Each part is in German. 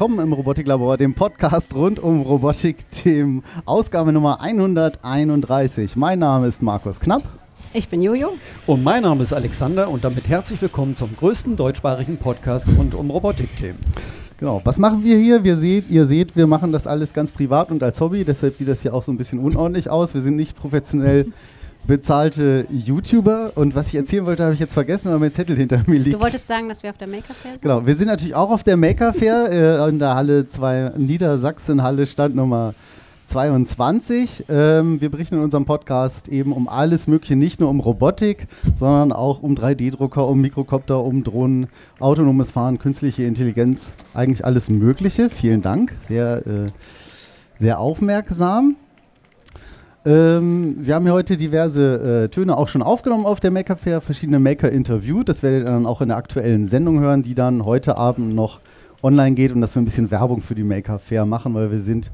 willkommen im Robotiklabor, dem Podcast rund um Robotik-Themen, Ausgabe Nummer 131. Mein Name ist Markus Knapp. Ich bin Jojo. Und mein Name ist Alexander und damit herzlich willkommen zum größten deutschsprachigen Podcast rund um Robotikthemen. Genau, was machen wir hier? Wir seht, ihr seht, wir machen das alles ganz privat und als Hobby, deshalb sieht das hier auch so ein bisschen unordentlich aus. Wir sind nicht professionell bezahlte YouTuber und was ich erzählen wollte, habe ich jetzt vergessen, weil mein Zettel hinter mir liegt. Du wolltest sagen, dass wir auf der Maker Fair sind? Genau, wir sind natürlich auch auf der Maker Fair äh, in der Halle 2, Niedersachsen, Halle Stand Nummer 22. Ähm, wir berichten in unserem Podcast eben um alles Mögliche, nicht nur um Robotik, sondern auch um 3D-Drucker, um Mikrokopter, um Drohnen, autonomes Fahren, künstliche Intelligenz, eigentlich alles Mögliche. Vielen Dank, sehr, äh, sehr aufmerksam. Ähm, wir haben hier heute diverse äh, Töne auch schon aufgenommen auf der Maker Fair, verschiedene Maker interviewt. Das werdet ihr dann auch in der aktuellen Sendung hören, die dann heute Abend noch online geht und dass wir ein bisschen Werbung für die Maker Fair machen, weil wir sind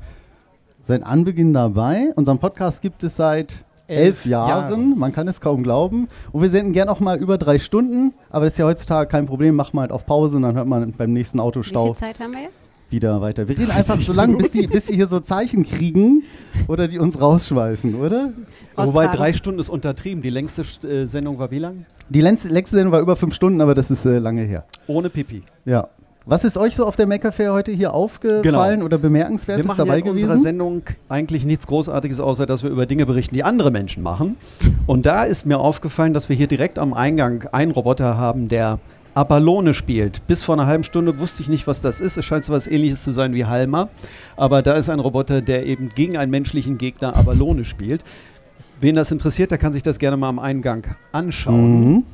seit Anbeginn dabei. Unseren Podcast gibt es seit elf, elf Jahren. Jahre. Man kann es kaum glauben. Und wir senden gern auch mal über drei Stunden, aber das ist ja heutzutage kein Problem. Macht man halt auf Pause und dann hört man beim nächsten Autostau. Wie viel Zeit haben wir jetzt? Wieder weiter. Wir reden einfach so lange, bis, bis wir hier so Zeichen kriegen oder die uns rausschmeißen, oder? Wobei drei Stunden ist untertrieben. Die längste äh, Sendung war wie lang? Die längste, längste, Sendung war über fünf Stunden, aber das ist äh, lange her. Ohne Pipi. Ja. Was ist euch so auf der Maker Fair heute hier aufgefallen genau. oder bemerkenswertes wir machen dabei ja in gewesen? unserer Sendung eigentlich nichts Großartiges, außer dass wir über Dinge berichten, die andere Menschen machen. Und da ist mir aufgefallen, dass wir hier direkt am Eingang einen Roboter haben, der Abalone spielt. Bis vor einer halben Stunde wusste ich nicht, was das ist. Es scheint so was ähnliches zu sein wie Halma. Aber da ist ein Roboter, der eben gegen einen menschlichen Gegner Abalone spielt. Wen das interessiert, der kann sich das gerne mal am Eingang anschauen. Mhm.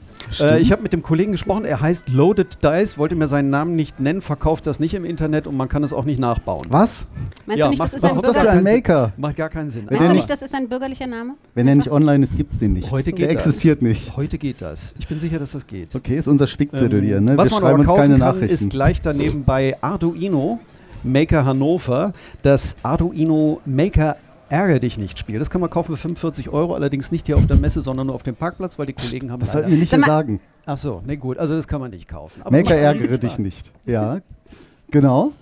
Äh, ich habe mit dem Kollegen gesprochen, er heißt Loaded Dice, wollte mir seinen Namen nicht nennen, verkauft das nicht im Internet und man kann es auch nicht nachbauen. Was? Meinst ja, du nicht, das ist was ein ist das für ein Maker? Macht gar keinen Sinn. Meinst du nicht, das ist ein bürgerlicher Name? Wenn er nicht online ist, gibt es den nicht. Heute so. geht Der existiert nicht. Heute geht das. Ich bin sicher, dass das geht. Okay, ist unser Spickzettel ähm, hier. Ne? Was Wir man aber kaufen kann, Nachrichten. ist gleich daneben bei Arduino Maker Hannover das Arduino Maker Ärger dich nicht Spiel. Das kann man kaufen für 45 Euro, allerdings nicht hier auf der Messe, sondern nur auf dem Parkplatz, weil die Kollegen haben. Das sollten wir nicht Sag sagen. Ach so, ne gut, also das kann man nicht kaufen. Aber Maker ärgere dich nicht. Ja, genau.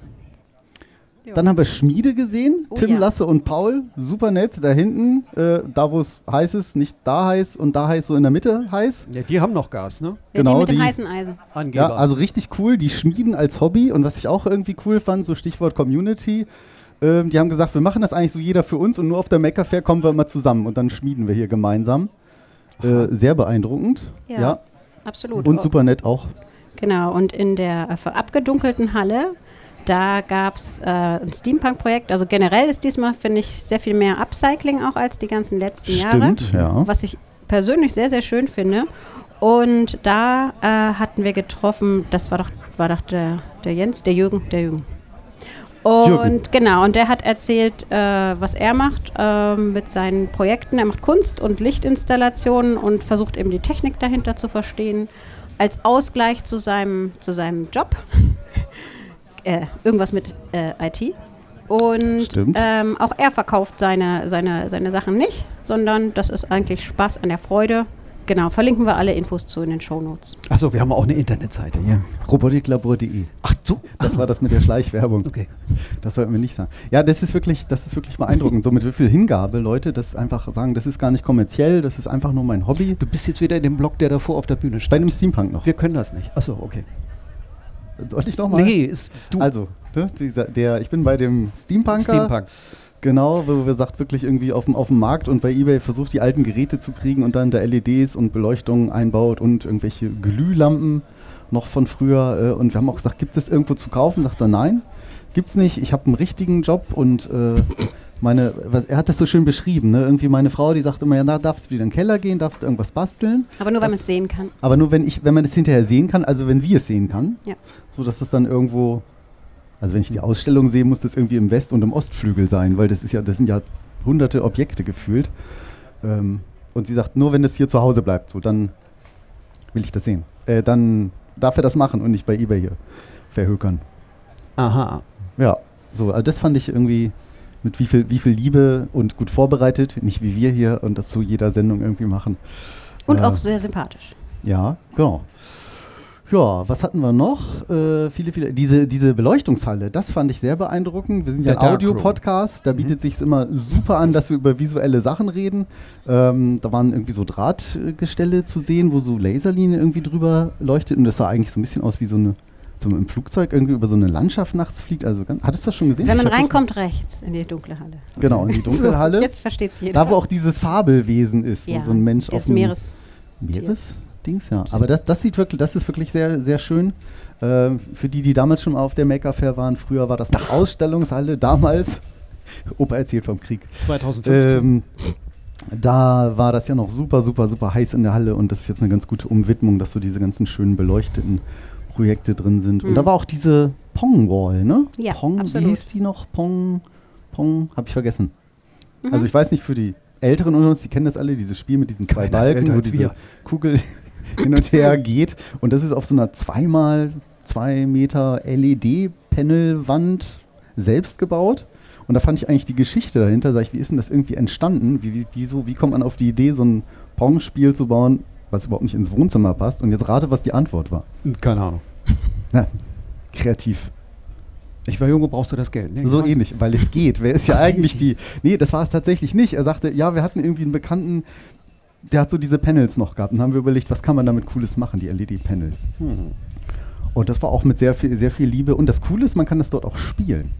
Dann haben wir Schmiede gesehen, oh, Tim, ja. Lasse und Paul, super nett, da hinten, äh, da wo es heiß ist, nicht da heiß und da heiß, so in der Mitte heiß. Ja, die haben noch Gas, ne? Ja, genau, die mit dem die, heißen Eisen. Angeber. Ja, also richtig cool, die schmieden als Hobby und was ich auch irgendwie cool fand, so Stichwort Community, ähm, die haben gesagt, wir machen das eigentlich so jeder für uns und nur auf der Maker Fair kommen wir immer zusammen und dann schmieden wir hier gemeinsam. Äh, sehr beeindruckend. Ja, ja, absolut. Und super nett auch. Genau, und in der äh, abgedunkelten Halle, da gab es äh, ein Steampunk-Projekt. Also generell ist diesmal, finde ich, sehr viel mehr Upcycling auch als die ganzen letzten Stimmt, Jahre. Ja. Was ich persönlich sehr, sehr schön finde. Und da äh, hatten wir getroffen, das war doch, war doch der, der Jens, der Jürgen, der Jürgen. Und Jürgen. genau, und der hat erzählt, äh, was er macht äh, mit seinen Projekten. Er macht Kunst und Lichtinstallationen und versucht eben die Technik dahinter zu verstehen, als Ausgleich zu seinem, zu seinem Job. äh, irgendwas mit äh, IT. Und ähm, auch er verkauft seine, seine, seine Sachen nicht, sondern das ist eigentlich Spaß an der Freude Genau, verlinken wir alle Infos zu in den Shownotes. Achso, wir haben auch eine Internetseite hier. Robotiklabor.de. Ach so. Das war das mit der Schleichwerbung. Okay. Das sollten wir nicht sagen. Ja, das ist wirklich, das ist wirklich beeindruckend. so mit wie viel Hingabe Leute das einfach sagen, das ist gar nicht kommerziell, das ist einfach nur mein Hobby. Du bist jetzt wieder in dem Blog, der davor auf der Bühne steht. Bei dem Steampunk noch. Wir können das nicht. Achso, okay. Soll ich nochmal? Nee, ist du. Also, ne, dieser, der, ich bin bei dem Steampunker. Steampunk. Genau, wo wir sagt wirklich irgendwie auf dem, auf dem Markt und bei eBay versucht die alten Geräte zu kriegen und dann da LEDs und Beleuchtung einbaut und irgendwelche Glühlampen noch von früher. Äh, und wir haben auch gesagt, gibt es irgendwo zu kaufen? Sagt er, nein, gibt's nicht. Ich habe einen richtigen Job und äh, meine, was, er hat das so schön beschrieben, ne? Irgendwie meine Frau, die sagt immer, ja, da darfst du wieder in den Keller gehen, darfst du irgendwas basteln. Aber nur, wenn man es sehen kann. Aber nur, wenn ich, wenn man es hinterher sehen kann, also wenn sie es sehen kann. Ja. So dass es dann irgendwo also wenn ich die Ausstellung sehe, muss das irgendwie im West- und im Ostflügel sein, weil das ist ja, das sind ja hunderte Objekte gefühlt. Ähm, und sie sagt, nur wenn das hier zu Hause bleibt, so dann will ich das sehen. Äh, dann darf er das machen und nicht bei eBay hier verhökern. Aha. Ja, so, also das fand ich irgendwie mit wie viel, wie viel Liebe und gut vorbereitet, nicht wie wir hier und das zu jeder Sendung irgendwie machen. Und äh, auch sehr sympathisch. Ja, genau. Ja, was hatten wir noch? Äh, viele, viele. Diese, diese Beleuchtungshalle, das fand ich sehr beeindruckend. Wir sind ja Der ein. Audio-Podcast, da bietet sich immer super an, dass wir über visuelle Sachen reden. Ähm, da waren irgendwie so Drahtgestelle zu sehen, wo so Laserlinien irgendwie drüber leuchtet und das sah eigentlich so ein bisschen aus wie so eine, so im Flugzeug irgendwie über so eine Landschaft nachts fliegt. Also, ganz, hattest du das schon gesehen? Wenn man reinkommt, rechts in die dunkle Halle. Genau, in die dunkle Halle. So, jetzt versteht es jeder. Da, wo auch dieses Fabelwesen ist, wo ja, so ein Mensch auf dem Meeres. Meeresdings, ja. Aber das, das sieht wirklich, das ist wirklich sehr, sehr schön. Ähm, für die, die damals schon mal auf der Maker Fair waren, früher war das eine Ausstellungshalle, damals. Opa erzählt vom Krieg. 2015. Ähm, da war das ja noch super, super, super heiß in der Halle und das ist jetzt eine ganz gute Umwidmung, dass so diese ganzen schönen beleuchteten Projekte drin sind. Und Mhm. da war auch diese Pong-Wall, ne? Ja, Pong, absolut. wie hieß die noch? Pong, Pong, hab ich vergessen. Mhm. Also ich weiß nicht, für die Älteren unter uns, die kennen das alle, dieses Spiel mit diesen zwei Keiner Balken, wo diese wir. Kugel hin und her geht. Und das ist auf so einer zweimal zwei Meter LED-Panelwand selbst gebaut. Und da fand ich eigentlich die Geschichte dahinter, sag ich, wie ist denn das irgendwie entstanden? Wie, wie, wieso, wie kommt man auf die Idee, so ein Pong-Spiel zu bauen, was überhaupt nicht ins Wohnzimmer passt? Und jetzt rate, was die Antwort war. Keine Ahnung. Na, kreativ. Ich war jung, wo brauchst du das Geld? Nee, So ähnlich, weil es geht. Wer ist ja eigentlich die. Nee, das war es tatsächlich nicht. Er sagte, ja, wir hatten irgendwie einen Bekannten, der hat so diese Panels noch gehabt. Und dann haben wir überlegt, was kann man damit Cooles machen, die LED-Panel. Hm. Und das war auch mit sehr viel, sehr viel Liebe. Und das Coole ist, man kann das dort auch spielen.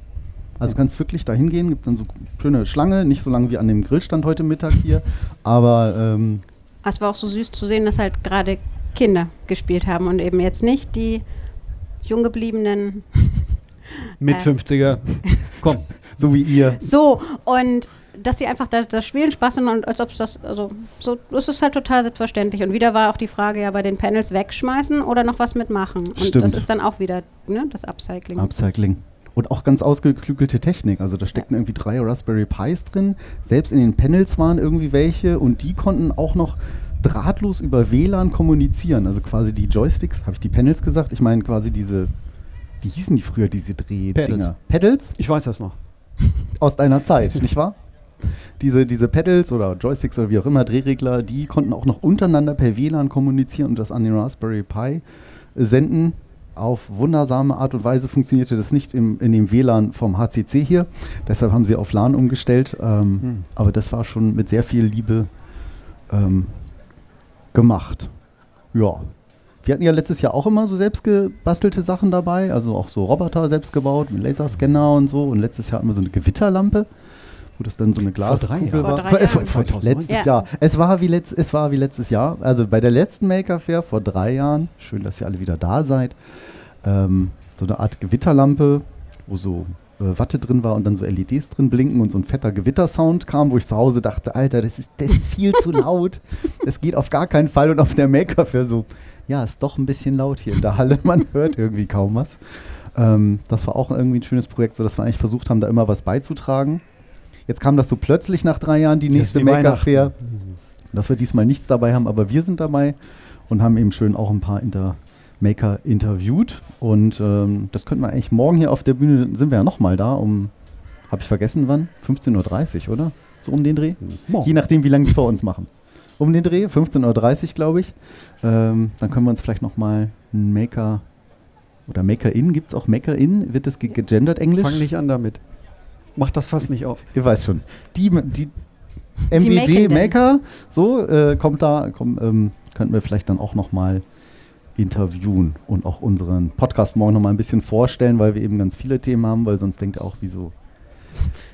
Also du kannst wirklich da hingehen, gibt dann so schöne Schlange, nicht so lang wie an dem Grillstand heute Mittag hier, aber ähm, Es war auch so süß zu sehen, dass halt gerade Kinder gespielt haben und eben jetzt nicht die jung gebliebenen. Mit Äh. 50er. Komm. so wie ihr. So, und dass sie einfach das, das Spielen Spaß haben und als ob es das, also so, das ist halt total selbstverständlich. Und wieder war auch die Frage ja bei den Panels wegschmeißen oder noch was mitmachen. Und Stimmt. das ist dann auch wieder ne, das Upcycling. Upcycling. Und auch ganz ausgeklügelte Technik. Also da steckten irgendwie drei Raspberry Pis drin. Selbst in den Panels waren irgendwie welche und die konnten auch noch drahtlos über WLAN kommunizieren. Also quasi die Joysticks, habe ich die Panels gesagt? Ich meine quasi diese, wie hießen die früher, diese Drehdinger? Pedals. Pedals? Ich weiß das noch. Aus deiner Zeit, nicht wahr? Diese, diese Pedals oder Joysticks oder wie auch immer, Drehregler, die konnten auch noch untereinander per WLAN kommunizieren und das an den Raspberry Pi senden. Auf wundersame Art und Weise funktionierte das nicht im, in dem WLAN vom HCC hier. Deshalb haben sie auf LAN umgestellt. Ähm, Hm. Aber das war schon mit sehr viel Liebe ähm, gemacht. Ja. Wir hatten ja letztes Jahr auch immer so selbstgebastelte Sachen dabei, also auch so Roboter selbst gebaut mit Laserscanner und so. Und letztes Jahr hatten wir so eine Gewitterlampe, wo das dann so eine Vor drei Glaskugel war. Vor drei Vor- Jahren. vor- 2019. Letztes Ja. Jahr. Es war, wie letzt, es war wie letztes Jahr. Also bei der letzten Maker Fair vor drei Jahren. Schön, dass ihr alle wieder da seid. Ähm, so eine Art Gewitterlampe, wo so äh, Watte drin war und dann so LEDs drin blinken und so ein fetter Gewittersound kam, wo ich zu Hause dachte, Alter, das ist, das ist viel zu laut. Das geht auf gar keinen Fall. Und auf der Maker Fair so, ja, ist doch ein bisschen laut hier in der Halle. Man hört irgendwie kaum was. Ähm, das war auch irgendwie ein schönes Projekt, so dass wir eigentlich versucht haben, da immer was beizutragen. Jetzt kam das so plötzlich nach drei Jahren, die Das nächste wie Maker Weihnachten. Fair, dass wir diesmal nichts dabei haben, aber wir sind dabei und haben eben schön auch ein paar Inter Maker interviewt. Und ähm, das könnten wir eigentlich morgen hier auf der Bühne, sind wir ja nochmal da, um, habe ich vergessen wann? 15.30 Uhr, oder? So um den Dreh? Morgen. Je nachdem, wie lange die vor uns machen. Um den Dreh, 15.30 Uhr, glaube ich. Ähm, dann können wir uns vielleicht nochmal einen Maker oder Maker-In, gibt es auch Maker-In? Wird das ge- gegendert Englisch? Fang nicht an damit. Mach das fast nicht auf. Ihr weißt schon. Die, die Die MWD Makenden. Maker, so, äh, kommt da, komm, ähm, könnten wir vielleicht dann auch nochmal interviewen und auch unseren Podcast morgen nochmal ein bisschen vorstellen, weil wir eben ganz viele Themen haben, weil sonst denkt ihr auch, wieso.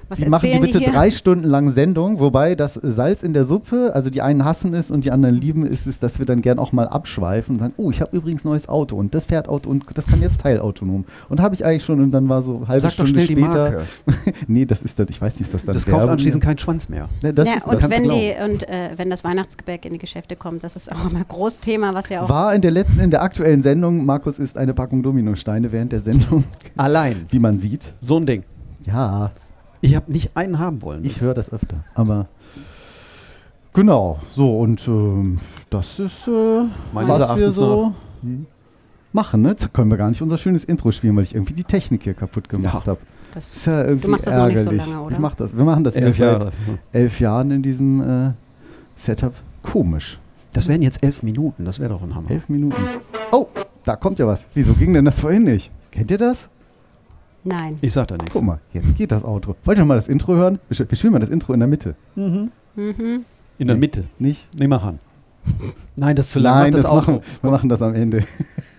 Was Die machen die bitte hier? drei Stunden lang Sendung, wobei das Salz in der Suppe, also die einen hassen es und die anderen lieben es, ist, dass wir dann gern auch mal abschweifen und sagen, oh, ich habe übrigens ein neues Auto und das fährt Auto und das kann jetzt teilautonom. Und habe ich eigentlich schon und dann war so halbe Sag doch Stunde schnell die später. Marke. nee, das ist dann, ich weiß nicht, ist das dann Das kauft anschließend keinen Schwanz mehr. Ne, das ja, ist, und das wenn, die, und äh, wenn das Weihnachtsgebäck in die Geschäfte kommt, das ist auch immer ein Großthema, was ja auch. War in der letzten, in der aktuellen Sendung, Markus isst eine Packung Dominosteine während der Sendung, Allein. wie man sieht. So ein Ding. Ja, Ich habe nicht einen haben wollen. ich höre das öfter. Aber genau, so und ähm, das ist äh, Meines was wir Erachtens so Hm. machen. Ne? Jetzt können wir gar nicht unser schönes Intro spielen, weil ich irgendwie die Technik hier kaputt gemacht Ja. habe. Das, ist ja irgendwie Du machst das noch nicht so ärgerlich. lange, oder? Ich mach das. Wir machen das Elf erst seit Jahre. elf Jahren in diesem äh, Setup. Komisch. Das wären jetzt elf Minuten. Das wäre doch ein Hammer. Elf Minuten. Oh, da kommt ja was. Wieso ging denn das vorhin nicht? Kennt ihr das? Nein. Ich sag da nichts. Guck mal, jetzt geht das Outro. Wollt ihr mal das Intro hören? Wir sch- wir spielen mal das Intro in der Mitte. Mhm. In der Nee. Mitte. Nicht? Nee, mach an. Nein, das ist zu lang. Nein, das auch. machen, wir machen das am Ende.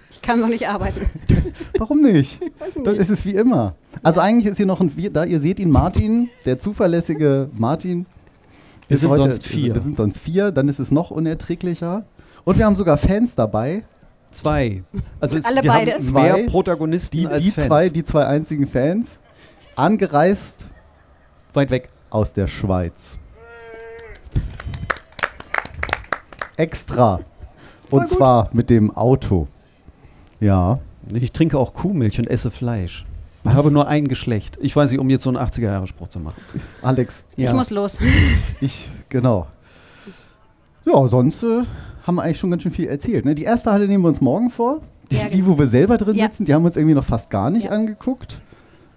Ich kann noch nicht arbeiten. Warum nicht? Weiß Das ist es wie immer. Also eigentlich ist hier noch ein, wir- da ihr seht ihn, Martin, der zuverlässige Martin. Wir ist sind sonst vier. Wir sind sonst vier, dann ist es noch unerträglicher. Und wir haben sogar Fans dabei. Zwei. Also es, Alle wir beide. haben Zwei. mehr Protagonisten Die, als die, Fans. zwei, die zwei einzigen Fans. Angereist weit weg. aus der Schweiz. Extra. Und zwar mit dem Auto. Ja. Ich trinke auch Kuhmilch und esse Fleisch. Ich habe nur ein Geschlecht. Ich weiß nicht, um jetzt so einen 80er-Jahre-Spruch zu machen. Alex, Ich muss los. ich, genau. Ja, sonst äh, haben wir eigentlich schon ganz schön viel erzählt. Ne? Die erste Halle nehmen wir uns morgen vor. Die, Ja, die genau. wo wir selber drin Ja. sitzen, die haben wir uns irgendwie noch fast gar nicht Ja. angeguckt.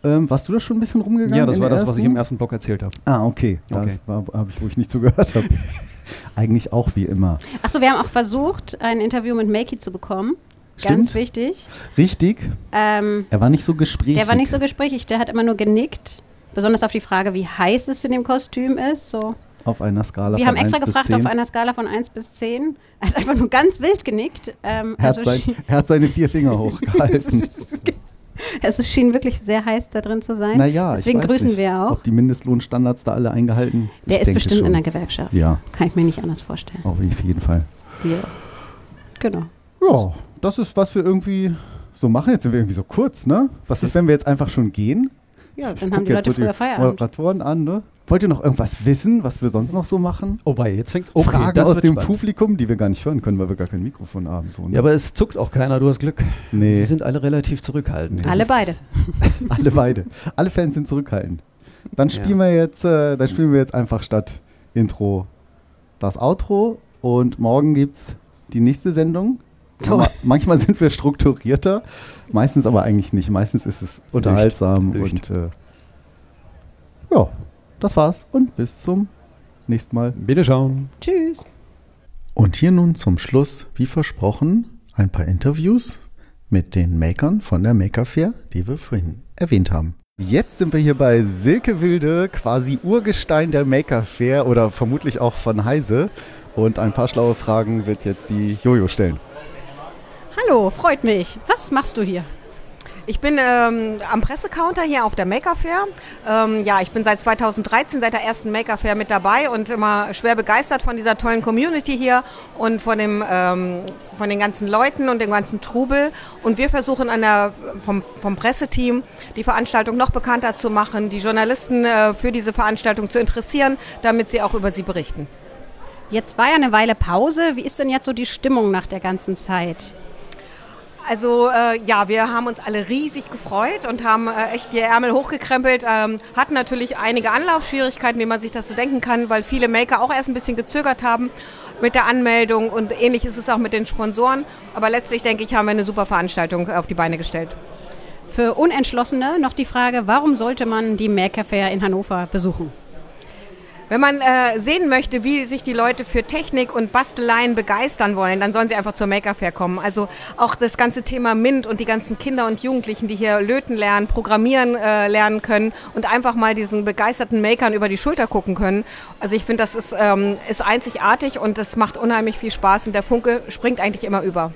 Ähm, warst du da schon ein bisschen rumgegangen? Ja, das war das, was ich im ersten Block erzählt habe. Ah, okay. Das Okay. war, habe ich, wo ich nicht zugehört habe. Eigentlich auch wie immer. Achso, wir haben auch versucht, ein Interview mit Makey zu bekommen. Ganz Stimmt. wichtig. Richtig. Ähm, Er war nicht so gesprächig. der war nicht so gesprächig, der hat immer nur genickt. Besonders auf die Frage, wie heiß es in dem Kostüm ist. So. Auf einer Skala Wir von haben extra 1 bis gefragt 10. auf einer Skala von 1 bis 10. Er hat einfach nur ganz wild genickt. Ähm, Er hat, also sein, er hat seine vier Finger hochgehalten. es schien wirklich sehr heiß da drin zu sein. naja, Deswegen grüßen nicht, wir auch. Ob die Mindestlohnstandards da alle eingehalten Der Ich ist bestimmt schon. in der Gewerkschaft. Ja, Kann ich mir nicht anders vorstellen. auf jeden Fall. Wir. Genau. Ja, das ist, was wir irgendwie so machen. Jetzt sind wir irgendwie so kurz, ne? Was ist, wenn wir jetzt einfach schon gehen? Ja, dann haben die Leute so früher Feierabend. Moderatoren an, ne? Wollt ihr noch irgendwas wissen, was wir sonst noch so machen? Oh, bei jetzt fängst Fragen das aus dem spannend. Publikum, die wir gar nicht hören können, weil wir gar kein Mikrofon haben. So, ne? Ja, aber es zuckt auch keiner, du hast Glück. Nee. Die sind alle relativ zurückhaltend. Alle Das ist- beide. Alle beide. Alle Fans sind zurückhaltend. Dann Ja. spielen wir jetzt, äh, dann spielen wir jetzt einfach statt Intro das Outro und morgen gibt's die nächste Sendung. Toll. Ma- Manchmal sind wir strukturierter, meistens aber eigentlich nicht. Meistens ist es unterhaltsam Flücht. und äh, ja, das war's und bis zum nächsten Mal. Bitte schauen. Tschüss. Und hier nun zum Schluss, wie versprochen, ein paar Interviews mit den Makern von der Maker Fair, die wir vorhin erwähnt haben. Jetzt sind wir hier bei Silke Wilde, quasi Urgestein der Maker Fair oder vermutlich auch von Heise. Und ein paar schlaue Fragen wird jetzt die Jojo stellen. Hallo, freut mich. Was machst du hier? Ich bin ähm, am Pressecounter hier auf der Maker Fair. Ähm, ja, ich bin seit 2013, seit der ersten Maker Fair mit dabei und immer schwer begeistert von dieser tollen Community hier und von, dem, ähm, von den ganzen Leuten und dem ganzen Trubel. Und wir versuchen an der, vom, vom Presseteam die Veranstaltung noch bekannter zu machen, die Journalisten äh, für diese Veranstaltung zu interessieren, damit sie auch über sie berichten. Jetzt war ja eine Weile Pause. Wie ist denn jetzt so die Stimmung nach der ganzen Zeit? Also äh, ja, wir haben uns alle riesig gefreut und haben äh, echt die Ärmel hochgekrempelt. Ähm, hatten natürlich einige Anlaufschwierigkeiten, wie man sich das so denken kann, weil viele Maker auch erst ein bisschen gezögert haben mit der Anmeldung und ähnlich ist es auch mit den Sponsoren. Aber letztlich denke ich, haben wir eine super Veranstaltung auf die Beine gestellt. Für Unentschlossene noch die Frage, warum sollte man die Maker Fair in Hannover besuchen? Wenn man äh, sehen möchte, wie sich die Leute für Technik und Basteleien begeistern wollen, dann sollen sie einfach zur Maker Fair kommen. Also auch das ganze Thema MINT und die ganzen Kinder und Jugendlichen, die hier löten lernen, programmieren äh, lernen können und einfach mal diesen begeisterten Makern über die Schulter gucken können. Also ich finde, das ist, ähm, ist einzigartig und das macht unheimlich viel Spaß und der Funke springt eigentlich immer über.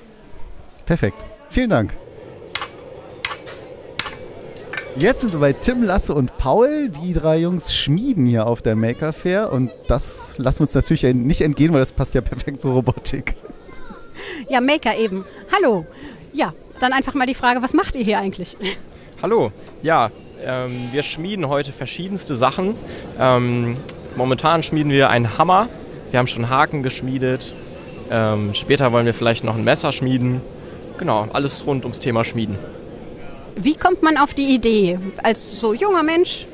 Perfekt. Vielen Dank. Jetzt sind wir bei Tim, Lasse und Paul. Die drei Jungs schmieden hier auf der Maker Fair und das lassen wir uns natürlich nicht entgehen, weil das passt ja perfekt zur Robotik. Ja, Maker eben. Hallo. Ja, dann einfach mal die Frage, was macht ihr hier eigentlich? Hallo, ja, ähm, wir schmieden heute verschiedenste Sachen. Ähm, momentan schmieden wir einen Hammer. Wir haben schon Haken geschmiedet. Ähm, später wollen wir vielleicht noch ein Messer schmieden. Genau, alles rund ums Thema Schmieden. Wie kommt man auf die Idee, als so junger Mensch,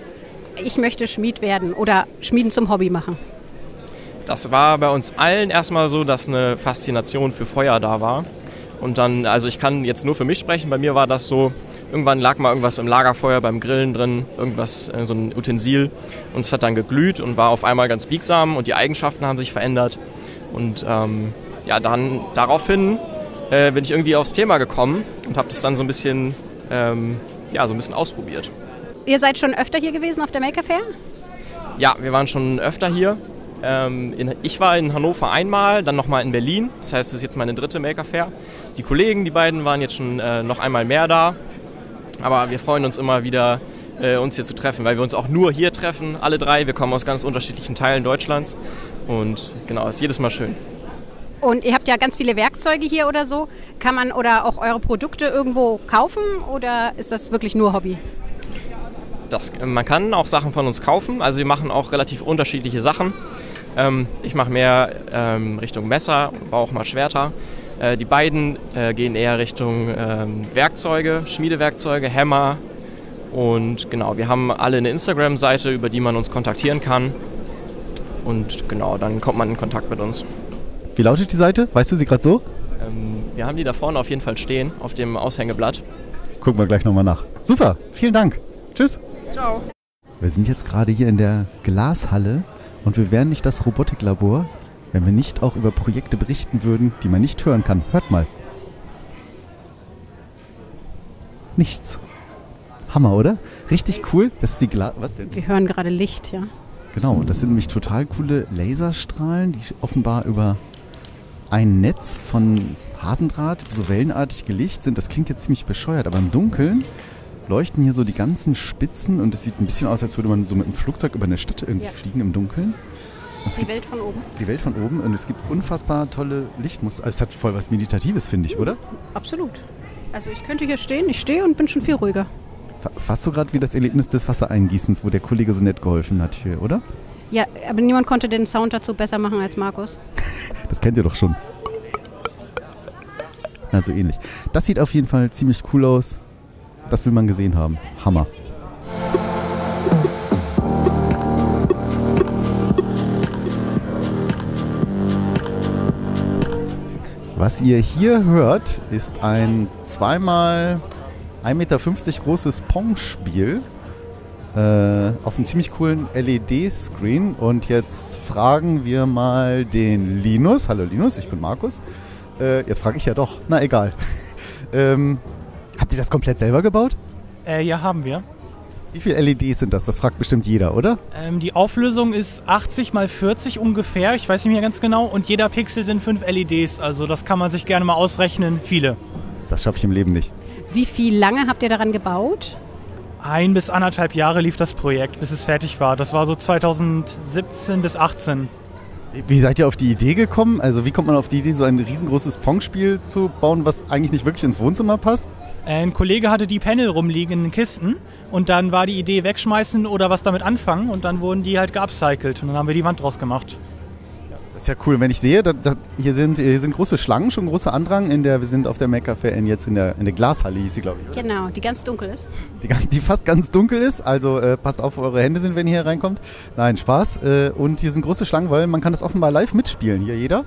ich möchte Schmied werden oder Schmieden zum Hobby machen? Das war bei uns allen erstmal so, dass eine Faszination für Feuer da war. Und dann, also ich kann jetzt nur für mich sprechen, bei mir war das so, irgendwann lag mal irgendwas im Lagerfeuer beim Grillen drin, irgendwas, äh, so ein Utensil. Und es hat dann geglüht und war auf einmal ganz biegsam und die Eigenschaften haben sich verändert. Und ähm, ja, dann daraufhin äh, bin ich irgendwie aufs Thema gekommen und habe das dann so ein bisschen, ähm, ja, so ein bisschen ausprobiert. Ihr seid schon öfter hier gewesen auf der Maker Fair? Ja, wir waren schon öfter hier. Ähm, in, ich war in Hannover einmal, dann nochmal in Berlin. Das heißt, es ist jetzt meine dritte Maker Fair. Die Kollegen, die beiden, waren jetzt schon äh, noch einmal mehr da. Aber wir freuen uns immer wieder, äh, uns hier zu treffen, weil wir uns auch nur hier treffen, alle drei. Wir kommen aus ganz unterschiedlichen Teilen Deutschlands. Und genau, ist jedes Mal schön. Und ihr habt ja ganz viele Werkzeuge hier oder so. Kann man oder auch eure Produkte irgendwo kaufen oder ist das wirklich nur Hobby? Das, man kann auch Sachen von uns kaufen. Also wir machen auch relativ unterschiedliche Sachen. Ähm, ich mache mehr ähm, Richtung Messer, baue auch mal Schwerter. Äh, die beiden äh, gehen eher Richtung ähm, Werkzeuge, Schmiedewerkzeuge, Hämmer. Und genau, wir haben alle eine Instagram-Seite, über die man uns kontaktieren kann. Und genau, dann kommt man in Kontakt mit uns. Wie lautet die Seite? Weißt du sie gerade so? Ähm, wir haben die da vorne auf jeden Fall stehen, auf dem Aushängeblatt. Gucken wir gleich nochmal nach. Super, vielen Dank. Tschüss. Ciao. Wir sind jetzt gerade hier in der Glashalle und wir wären nicht das Robotiklabor, wenn wir nicht auch über Projekte berichten würden, die man nicht hören kann. Hört mal. Nichts. Hammer, oder? Richtig cool. Das ist die Glas. Was denn? Wir hören gerade Licht, ja. Genau, das sind nämlich total coole Laserstrahlen, die offenbar über ein Netz von Hasendraht so wellenartig gelegt sind. Das klingt jetzt ziemlich bescheuert, aber im Dunkeln leuchten hier so die ganzen Spitzen und es sieht ein bisschen aus, als würde man so mit einem Flugzeug über eine Stadt irgendwie Ja. fliegen im Dunkeln. Es Die Welt von oben. die Welt von oben und es gibt unfassbar tolle Lichtmuster. Also es hat voll was Meditatives, finde ich, oder? Absolut. Also ich könnte hier stehen, ich stehe und bin schon viel ruhiger. Fa- Fast so gerade wie das Erlebnis des Wassereingießens, wo der Kollege so nett geholfen hat hier, oder? Ja, aber niemand konnte den Sound dazu besser machen als Markus. Das kennt ihr doch schon. Na, so ähnlich. Das sieht auf jeden Fall ziemlich cool aus. Das will man gesehen haben. Hammer. Was ihr hier hört, ist ein zweimal 1,50 Meter großes Pong-Spiel äh, auf einem ziemlich coolen LED-Screen. Und jetzt fragen wir mal den Linus. Hallo Linus, ich bin Markus. Äh, jetzt frage ich ja doch. Na egal. ähm, habt ihr das komplett selber gebaut? Äh, ja, haben wir. Wie viele LEDs sind das? Das fragt bestimmt jeder, oder? Ähm, die Auflösung ist 80 mal 40 ungefähr, ich weiß nicht mehr ganz genau. Und jeder Pixel sind 5 LEDs, also das kann man sich gerne mal ausrechnen. Viele. Das schaffe ich im Leben nicht. Wie viel lange habt ihr daran gebaut? Ein bis anderthalb Jahre lief das Projekt, bis es fertig war. Das war so 2017 bis 18. Wie seid ihr auf die Idee gekommen? Also wie kommt man auf die Idee, so ein riesengroßes Pong-Spiel zu bauen, was eigentlich nicht wirklich ins Wohnzimmer passt? Ein Kollege hatte die Panel rumliegen in den Kisten und dann war die Idee wegschmeißen oder was damit anfangen und dann wurden die halt geupcycelt und dann haben wir die Wand draus gemacht. Das ist ja cool. Wenn ich sehe, da, da, hier, sind, hier sind große Schlangen, schon großer Andrang. In der, wir sind auf der Maker Fair in, jetzt in der, in der Glashalle, hieß sie, glaube ich. Oder? Genau, die ganz dunkel ist. Die, die fast ganz dunkel ist. Also äh, passt auf, wo eure Hände sind, wenn ihr hier reinkommt. Nein, Spaß. Äh, und hier sind große Schlangen, weil man kann das offenbar live mitspielen. Hier jeder.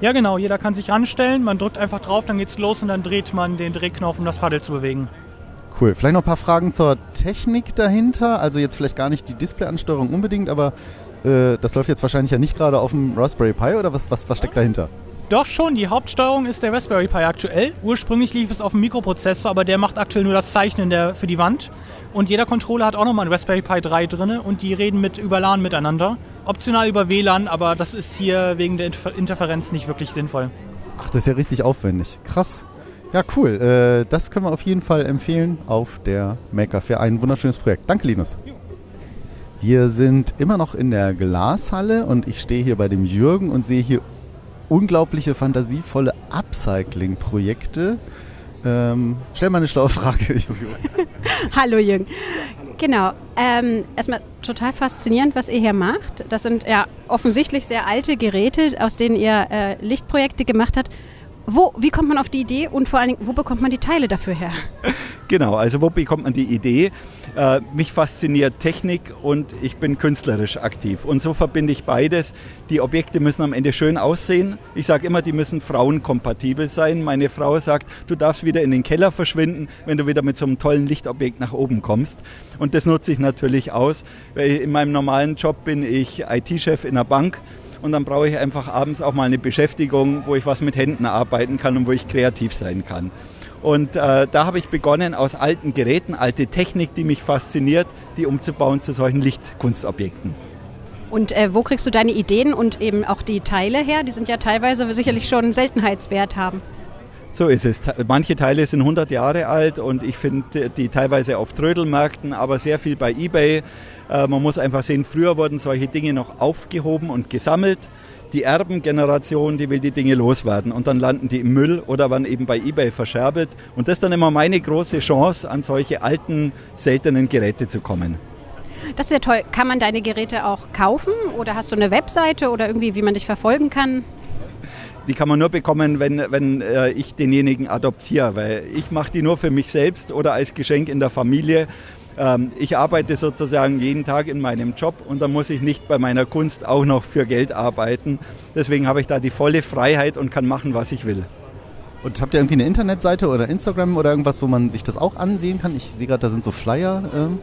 Ja genau, jeder kann sich ranstellen, man drückt einfach drauf, dann geht's los und dann dreht man den Drehknopf, um das Paddel zu bewegen. Cool. Vielleicht noch ein paar Fragen zur Technik dahinter. Also jetzt vielleicht gar nicht die Displayansteuerung unbedingt, aber äh, das läuft jetzt wahrscheinlich ja nicht gerade auf dem Raspberry Pi oder was, was, was steckt dahinter? Doch schon, die Hauptsteuerung ist der Raspberry Pi aktuell. Ursprünglich lief es auf dem Mikroprozessor, aber der macht aktuell nur das Zeichnen der, für die Wand. Und jeder Controller hat auch nochmal einen Raspberry Pi 3 drin und die reden mit über LAN miteinander. Optional über WLAN, aber das ist hier wegen der Interfer- Interferenz nicht wirklich sinnvoll. Ach, das ist ja richtig aufwendig. Krass. Ja, cool. Äh, das können wir auf jeden Fall empfehlen auf der Maker Fair. Ein wunderschönes Projekt. Danke, Linus. Wir sind immer noch in der Glashalle und ich stehe hier bei dem Jürgen und sehe hier unglaubliche, fantasievolle Upcycling-Projekte. Ähm, stell mal eine schlaue Frage, Jojo. Hallo Jürgen. Genau. Ähm, erstmal total faszinierend, was ihr hier macht. Das sind ja offensichtlich sehr alte Geräte, aus denen ihr äh, Lichtprojekte gemacht habt. Wo, wie kommt man auf die Idee und vor allen Dingen, wo bekommt man die Teile dafür her? Genau, also wo bekommt man die Idee? Äh, mich fasziniert Technik und ich bin künstlerisch aktiv. Und so verbinde ich beides. Die Objekte müssen am Ende schön aussehen. Ich sage immer, die müssen frauenkompatibel sein. Meine Frau sagt, du darfst wieder in den Keller verschwinden, wenn du wieder mit so einem tollen Lichtobjekt nach oben kommst. Und das nutze ich natürlich aus. Weil In meinem normalen Job bin ich IT-Chef in einer Bank und dann brauche ich einfach abends auch mal eine Beschäftigung, wo ich was mit Händen arbeiten kann und wo ich kreativ sein kann. Und äh, da habe ich begonnen, aus alten Geräten, alte Technik, die mich fasziniert, die umzubauen zu solchen Lichtkunstobjekten. Und äh, wo kriegst du deine Ideen und eben auch die Teile her? Die sind ja teilweise sicherlich schon Seltenheitswert haben. So ist es. Manche Teile sind 100 Jahre alt und ich finde die teilweise auf Trödelmärkten, aber sehr viel bei eBay. Äh, man muss einfach sehen, früher wurden solche Dinge noch aufgehoben und gesammelt. Die Erbengeneration, die will die Dinge loswerden und dann landen die im Müll oder werden eben bei eBay verscherbelt. Und das ist dann immer meine große Chance, an solche alten, seltenen Geräte zu kommen. Das ist ja toll. Kann man deine Geräte auch kaufen oder hast du eine Webseite oder irgendwie, wie man dich verfolgen kann? Die kann man nur bekommen, wenn, wenn äh, ich denjenigen adoptiere, weil ich mache die nur für mich selbst oder als Geschenk in der Familie. Ähm, ich arbeite sozusagen jeden Tag in meinem Job und da muss ich nicht bei meiner Kunst auch noch für Geld arbeiten. Deswegen habe ich da die volle Freiheit und kann machen, was ich will. Und habt ihr irgendwie eine Internetseite oder Instagram oder irgendwas, wo man sich das auch ansehen kann? Ich sehe gerade, da sind so Flyer. Ähm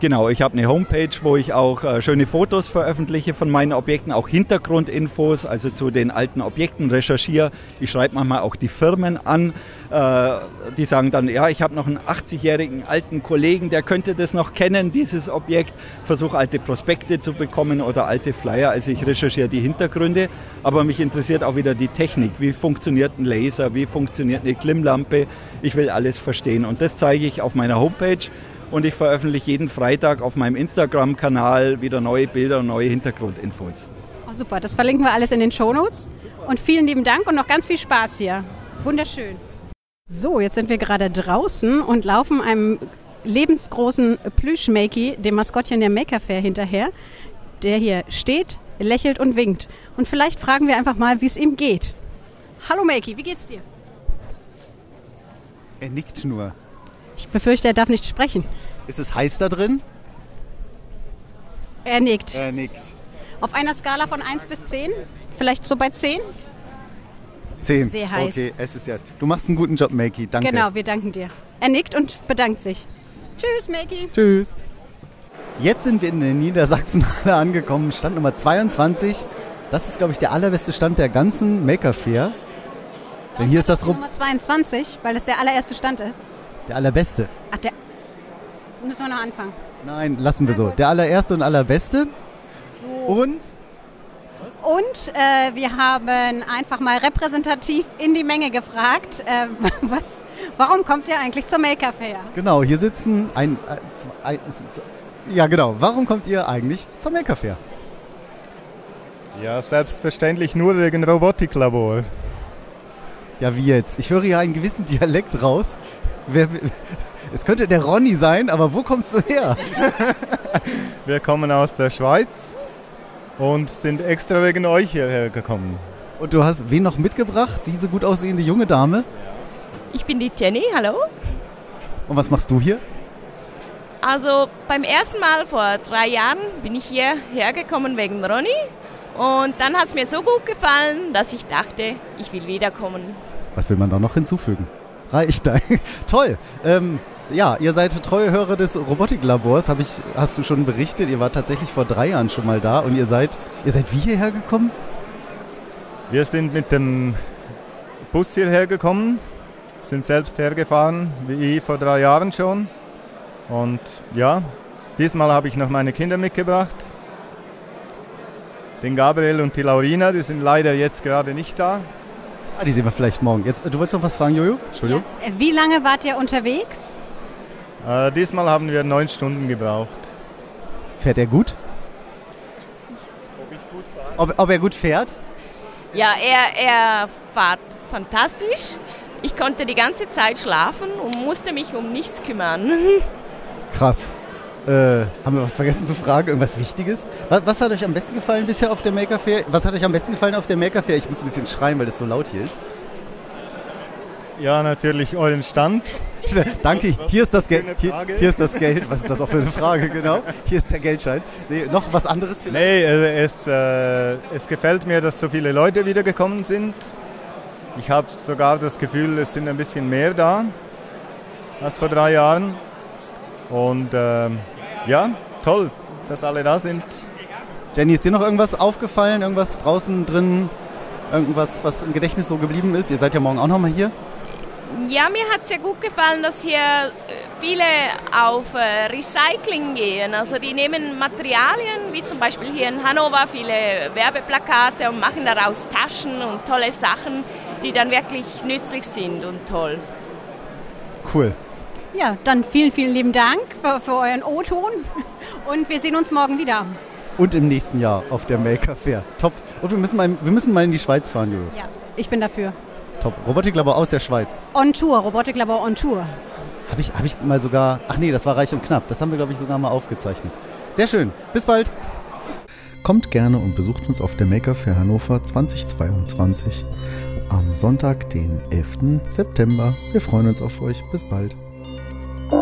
Genau, ich habe eine Homepage, wo ich auch äh, schöne Fotos veröffentliche von meinen Objekten, auch Hintergrundinfos, also zu den alten Objekten recherchiere. Ich schreibe manchmal auch die Firmen an, äh, die sagen dann, ja, ich habe noch einen 80-jährigen alten Kollegen, der könnte das noch kennen, dieses Objekt. Versuche alte Prospekte zu bekommen oder alte Flyer. Also ich recherchiere die Hintergründe, aber mich interessiert auch wieder die Technik. Wie funktioniert ein Laser? Wie funktioniert eine Klimmlampe? Ich will alles verstehen und das zeige ich auf meiner Homepage und ich veröffentliche jeden Freitag auf meinem Instagram-Kanal wieder neue Bilder und neue Hintergrundinfos. Oh, super, das verlinken wir alles in den Shownotes. Und vielen lieben Dank und noch ganz viel Spaß hier. Wunderschön. So, jetzt sind wir gerade draußen und laufen einem lebensgroßen Plüsch-Makey, dem Maskottchen der Maker Fair, hinterher, der hier steht, lächelt und winkt. Und vielleicht fragen wir einfach mal, wie es ihm geht. Hallo Makey, wie geht's dir? Er nickt nur. Ich befürchte, er darf nicht sprechen. Ist es heiß da drin? Er nickt. Er nickt. Auf einer Skala von 1 bis 10? Vielleicht so bei 10? 10. Sehr heiß. Okay, es ist jetzt. Du machst einen guten Job, Makey. Danke. Genau, wir danken dir. Er nickt und bedankt sich. Tschüss, Makey. Tschüss. Jetzt sind wir in der Niedersachsenhalle angekommen, Stand Nummer 22. Das ist, glaube ich, der allerbeste Stand der ganzen Maker Fair. Denn hier ist das Rum Nummer 22, weil es der allererste Stand ist. Der allerbeste. Ach, der. Müssen wir noch anfangen. Nein, lassen wir Na so. gut. Der allererste und allerbeste. Und Und äh, wir haben einfach mal repräsentativ in die Menge gefragt, äh, was, warum kommt ihr eigentlich zur Maker Fair? genau, hier sitzen ein, äh, zwei, ein ja genau. Warum kommt ihr eigentlich zum Maker Fair? Ja, selbstverständlich nur wegen Robotiklabor. Ja, wie jetzt? Ich höre hier einen gewissen Dialekt raus. Wer, es könnte der Ronny sein, aber wo kommst du her? Wir kommen aus der Schweiz und sind extra wegen euch hierher gekommen. Und du hast wen noch mitgebracht? Diese gut aussehende junge Dame. Ich bin die Jenny, hallo. Und was machst du hier? Also beim ersten Mal vor drei Jahren bin ich hierher gekommen wegen Ronny. Und dann hat es mir so gut gefallen, dass ich dachte, ich will wiederkommen. Was will man da noch hinzufügen? Reicht. Toll. Ähm, ja, ihr seid treue Hörer des Robotiklabors, hab ich, hast du schon berichtet. Ihr wart tatsächlich vor drei Jahren schon mal da und ihr seid, ihr seid wie hierher gekommen? Wir sind mit dem Bus hierher gekommen, sind selbst hergefahren, wie vor drei Jahren schon. Und ja, diesmal habe ich noch meine Kinder mitgebracht. Den Gabriel und die Laurina, die sind leider jetzt gerade nicht da. Ah, die sehen wir vielleicht morgen. Jetzt, du wolltest noch was fragen, Jojo? Entschuldigung. Äh, Wie lange wart ihr unterwegs? Äh, diesmal haben wir neun Stunden gebraucht. Fährt er gut? Ob, ob er gut fährt? Ja, er, er fährt fantastisch. Ich konnte die ganze Zeit schlafen und musste mich um nichts kümmern. Krass. Äh, haben wir was vergessen zu fragen? Irgendwas Wichtiges? Was, was hat euch am besten gefallen bisher auf der Maker Fair? Was hat euch am besten gefallen auf der Maker Fair? Ich muss ein bisschen schreien, weil das so laut hier ist. Ja, natürlich euren Stand. Danke, hier ist das Geld. Hier, hier ist das Geld. Was ist das auch für eine Frage, genau? Hier ist der Geldschein. Nee, noch was anderes vielleicht? Nee, äh, es, äh, es gefällt mir, dass so viele Leute wiedergekommen sind. Ich habe sogar das Gefühl, es sind ein bisschen mehr da als vor drei Jahren. Und ähm, ja, toll, dass alle da sind. Jenny, ist dir noch irgendwas aufgefallen? Irgendwas draußen drin? Irgendwas, was im Gedächtnis so geblieben ist? Ihr seid ja morgen auch nochmal hier. Ja, mir hat es ja gut gefallen, dass hier äh, viele auf äh, Recycling gehen. Also die nehmen Materialien, wie zum Beispiel hier in Hannover, viele Werbeplakate und machen daraus Taschen und tolle Sachen, die dann wirklich nützlich sind und toll. Cool. Ja, dann vielen, vielen lieben Dank für, für euren O-Ton und wir sehen uns morgen wieder. Und im nächsten Jahr auf der Maker Fair. Top. Und wir müssen mal, wir müssen mal in die Schweiz fahren, Jojo. Ja, ich bin dafür. Top. Robotiklabor aus der Schweiz. On Tour, Robotiklabor on Tour. Habe ich, hab ich mal sogar. Ach nee, das war reich und knapp. Das haben wir, glaube ich, sogar mal aufgezeichnet. Sehr schön. Bis bald. Kommt gerne und besucht uns auf der Maker Fair Hannover 2022 am Sonntag, den 11. September. Wir freuen uns auf euch. Bis bald. Jetzt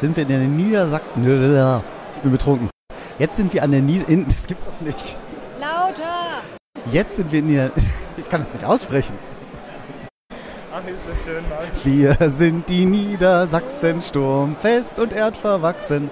sind wir in der Niedersachsen. Ich bin betrunken. Jetzt sind wir an der Nieder... Das gibt's doch nicht. Lauter! Jetzt sind wir in der... Ich kann es nicht aussprechen. Ach, ist das schön, Mann. Wir sind die Niedersachsen sturmfest und erdverwachsen.